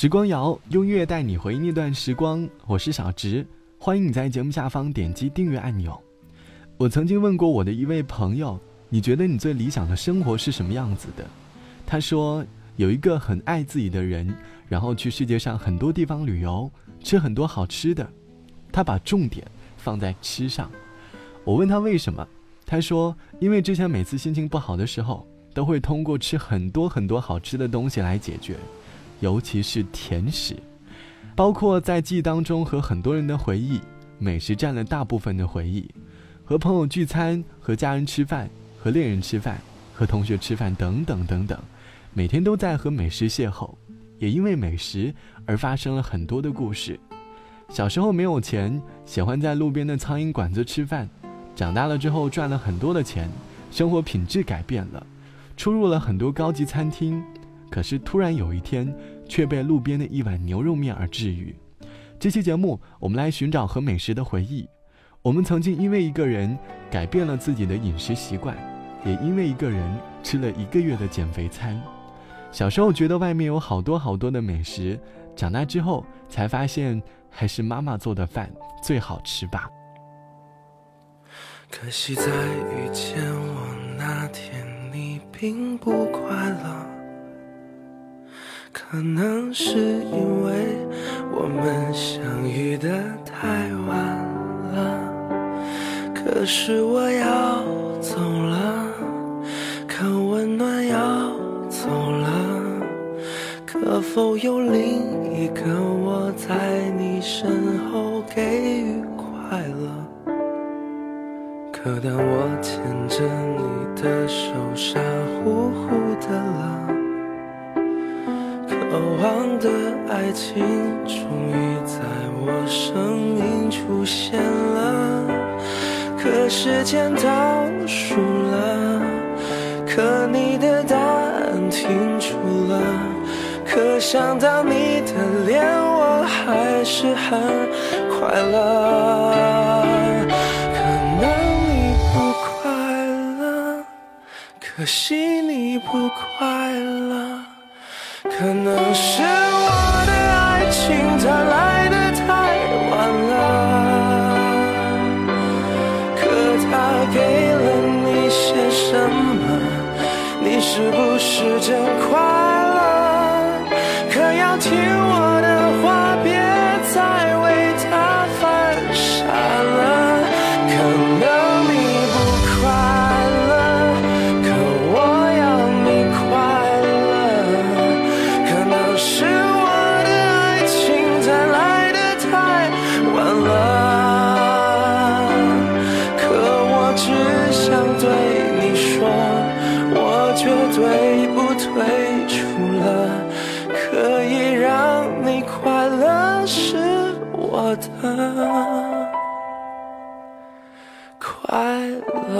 时光谣用乐带你回忆那段时光，我是小直，欢迎你在节目下方点击订阅按钮。我曾经问过我的一位朋友，你觉得你最理想的生活是什么样子的？他说有一个很爱自己的人，然后去世界上很多地方旅游，吃很多好吃的。他把重点放在吃上。我问他为什么，他说因为之前每次心情不好的时候，都会通过吃很多很多好吃的东西来解决。尤其是甜食，包括在记忆当中和很多人的回忆，美食占了大部分的回忆。和朋友聚餐，和家人吃饭，和恋人吃饭，和同学吃饭，等等等等，每天都在和美食邂逅，也因为美食而发生了很多的故事。小时候没有钱，喜欢在路边的苍蝇馆子吃饭；长大了之后赚了很多的钱，生活品质改变了，出入了很多高级餐厅。可是突然有一天，却被路边的一碗牛肉面而治愈。这期节目，我们来寻找和美食的回忆。我们曾经因为一个人改变了自己的饮食习惯，也因为一个人吃了一个月的减肥餐。小时候觉得外面有好多好多的美食，长大之后才发现还是妈妈做的饭最好吃吧。可惜在遇见我那天，你并不快乐。可能是因为我们相遇的太晚了，可是我要走了，可温暖要走了，可否有另一个我在你身后给予快乐？可当我牵着你的手，傻乎乎的了。渴望的爱情终于在我生命出现了，可时间倒数了，可你的答案停住了，可想到你的脸，我还是很快乐。可能你不快乐，可惜你不快乐。可能是我的爱情它来的太晚了，可它给了你些什么？你是不是真快乐？可要听快乐。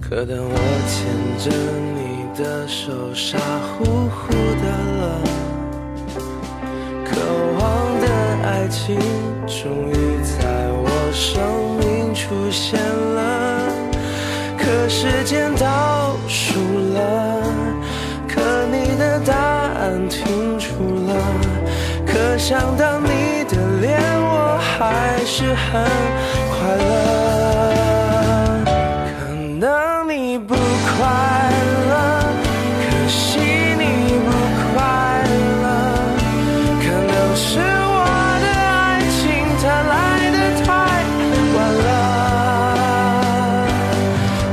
可当我牵着你的手，傻乎乎的了，渴望的爱情终于在我生命出现想到你的脸，我还是很快乐。可能你不快乐，可惜你不快乐，可能是我的爱情它来的太晚了。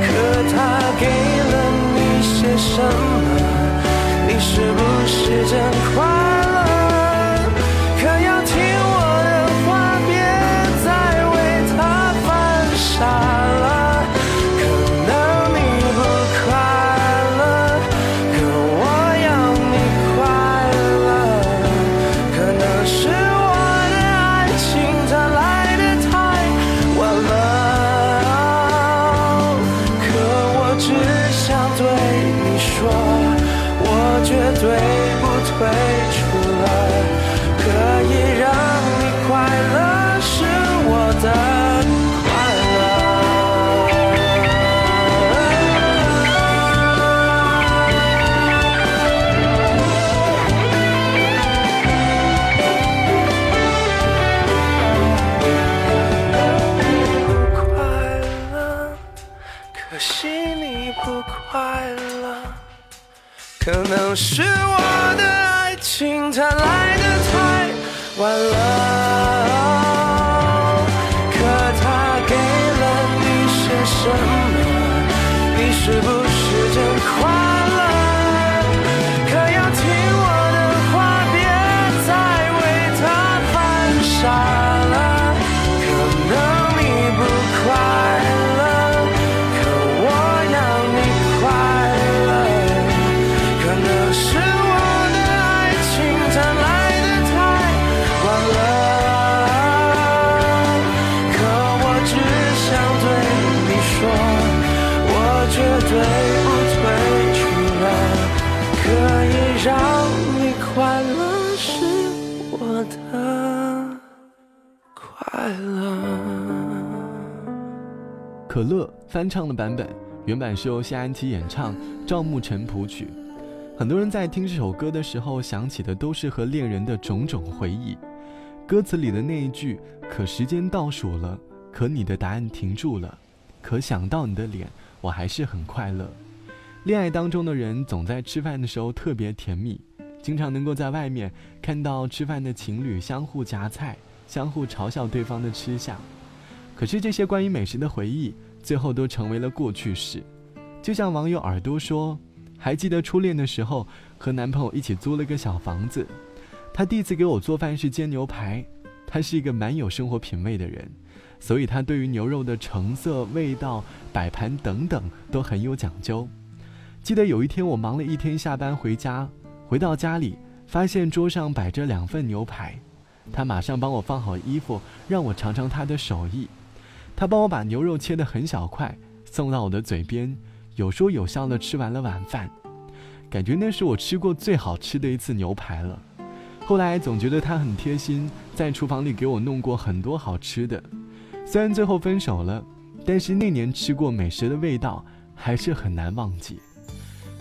可它给了你些什么？你是不是真快乐对你。说，我绝对不退出了。你不快乐可能是我的爱情它来的太晚了。翻唱的版本，原版是由谢安琪演唱，赵牧辰谱曲。很多人在听这首歌的时候，想起的都是和恋人的种种回忆。歌词里的那一句“可时间倒数了，可你的答案停住了，可想到你的脸，我还是很快乐。”恋爱当中的人总在吃饭的时候特别甜蜜，经常能够在外面看到吃饭的情侣相互夹菜，相互嘲笑对方的吃相。可是这些关于美食的回忆。最后都成为了过去式，就像网友耳朵说：“还记得初恋的时候，和男朋友一起租了个小房子。他第一次给我做饭是煎牛排。他是一个蛮有生活品味的人，所以他对于牛肉的成色、味道、摆盘等等都很有讲究。记得有一天我忙了一天，下班回家，回到家里发现桌上摆着两份牛排，他马上帮我放好衣服，让我尝尝他的手艺。”他帮我把牛肉切得很小块，送到我的嘴边，有说有笑的吃完了晚饭，感觉那是我吃过最好吃的一次牛排了。后来总觉得他很贴心，在厨房里给我弄过很多好吃的。虽然最后分手了，但是那年吃过美食的味道还是很难忘记。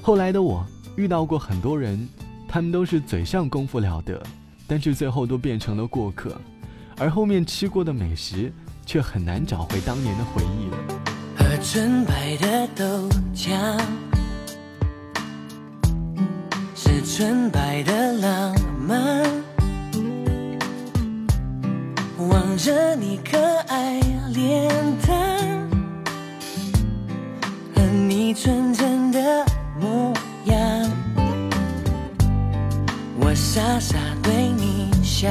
后来的我遇到过很多人，他们都是嘴上功夫了得，但是最后都变成了过客，而后面吃过的美食。却很难找回当年的回忆了。喝纯白的豆浆，是纯白的浪漫。望着你可爱脸蛋，和你纯真的模样，我傻傻对你笑。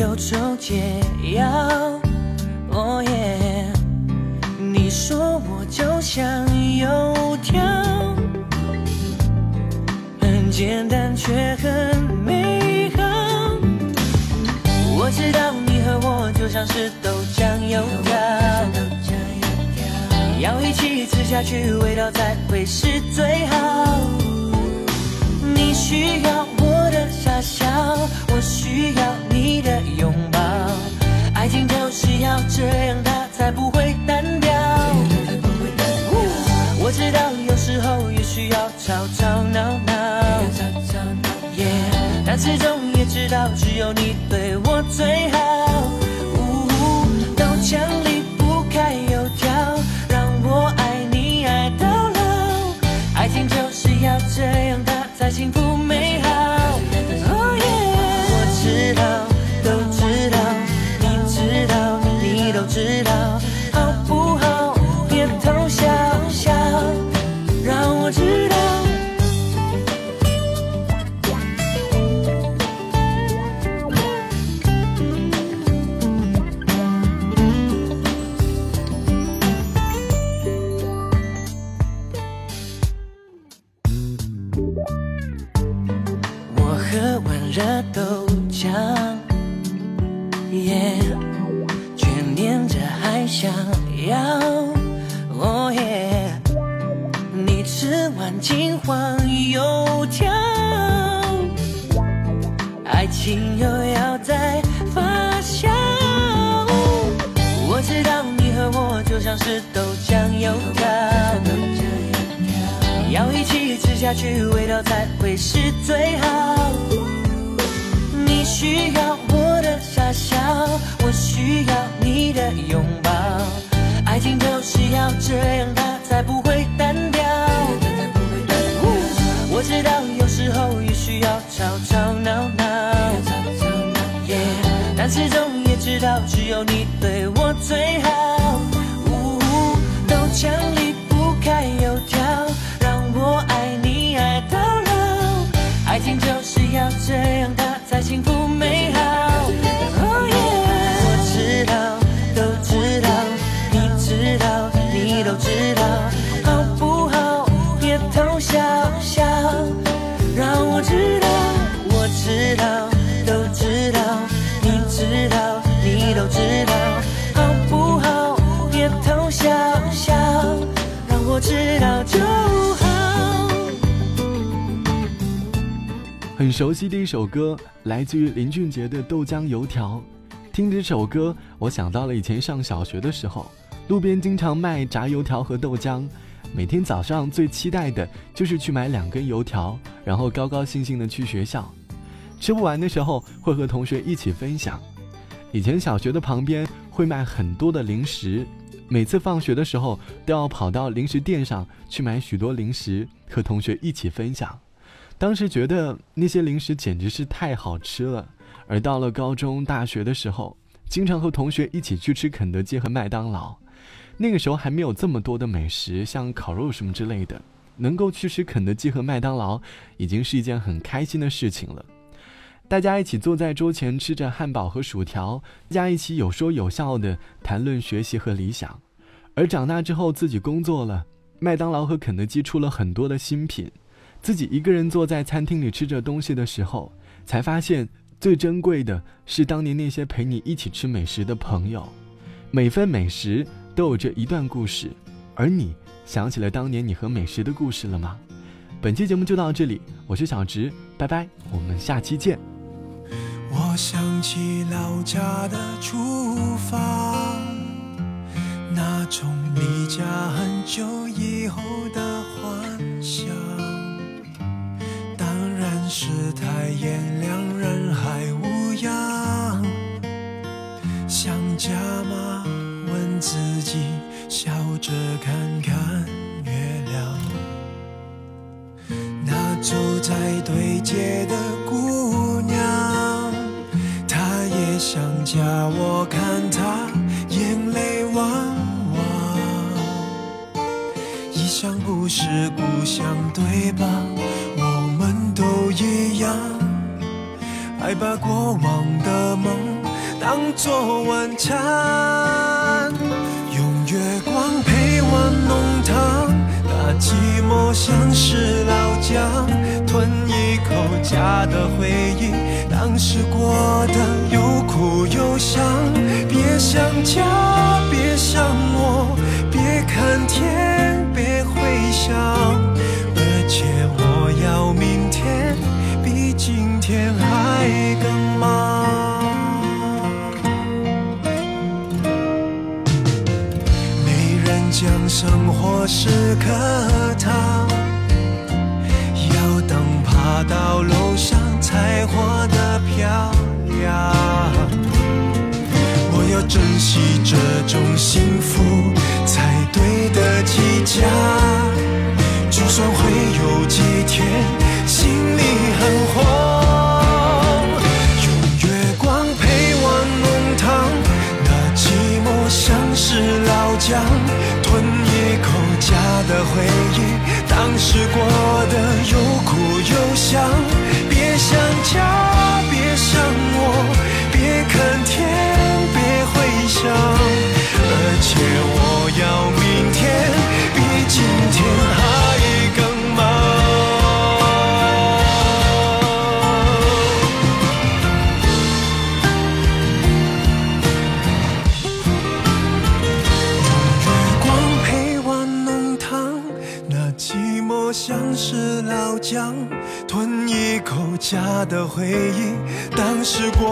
忧愁解药，哦耶！你说我就像油条，很简单却很美好。我知道你和我就像是豆浆油条，要一起吃下去，味道才会是最好。你需要我的傻笑，我需要只有你喝碗热豆浆，耶，眷恋着还想要，哦耶，你吃完金黄油条，爱情又要再发酵。我知道你和我就像是豆浆油条，要一起吃下去，味道才会是最好。拥抱，爱情就是要这样，它才不会单调。我知道有时候也需要吵吵闹闹，但始终也知道只有你对我最好。豆浆离不开油条，让我爱你爱到老。爱情就是要这样，它才幸福。很熟悉的一首歌，来自于林俊杰的《豆浆油条》。听这首歌，我想到了以前上小学的时候，路边经常卖炸油条和豆浆。每天早上最期待的就是去买两根油条，然后高高兴兴的去学校。吃不完的时候，会和同学一起分享。以前小学的旁边会卖很多的零食，每次放学的时候都要跑到零食店上去买许多零食，和同学一起分享。当时觉得那些零食简直是太好吃了，而到了高中、大学的时候，经常和同学一起去吃肯德基和麦当劳。那个时候还没有这么多的美食，像烤肉什么之类的，能够去吃肯德基和麦当劳，已经是一件很开心的事情了。大家一起坐在桌前吃着汉堡和薯条，大家一起有说有笑的谈论学习和理想。而长大之后自己工作了，麦当劳和肯德基出了很多的新品。自己一个人坐在餐厅里吃着东西的时候，才发现最珍贵的是当年那些陪你一起吃美食的朋友。每份美食都有着一段故事，而你想起了当年你和美食的故事了吗？本期节目就到这里，我是小直，拜拜，我们下期见。我想起老家的厨房，那种离家很久以后的太炎凉，人海无恙。想家吗？问自己，笑着看看月亮。那走在对街的姑娘，她也想家，我看她眼泪汪汪。异乡不是故乡，对吧？都一样，爱把过往的梦当作晚餐，用月光配碗浓汤，那寂寞像是老姜，吞一口家的回忆，当时过得又苦又香。别想家，别想我，别看天，是过的有苦有笑的回忆，当时过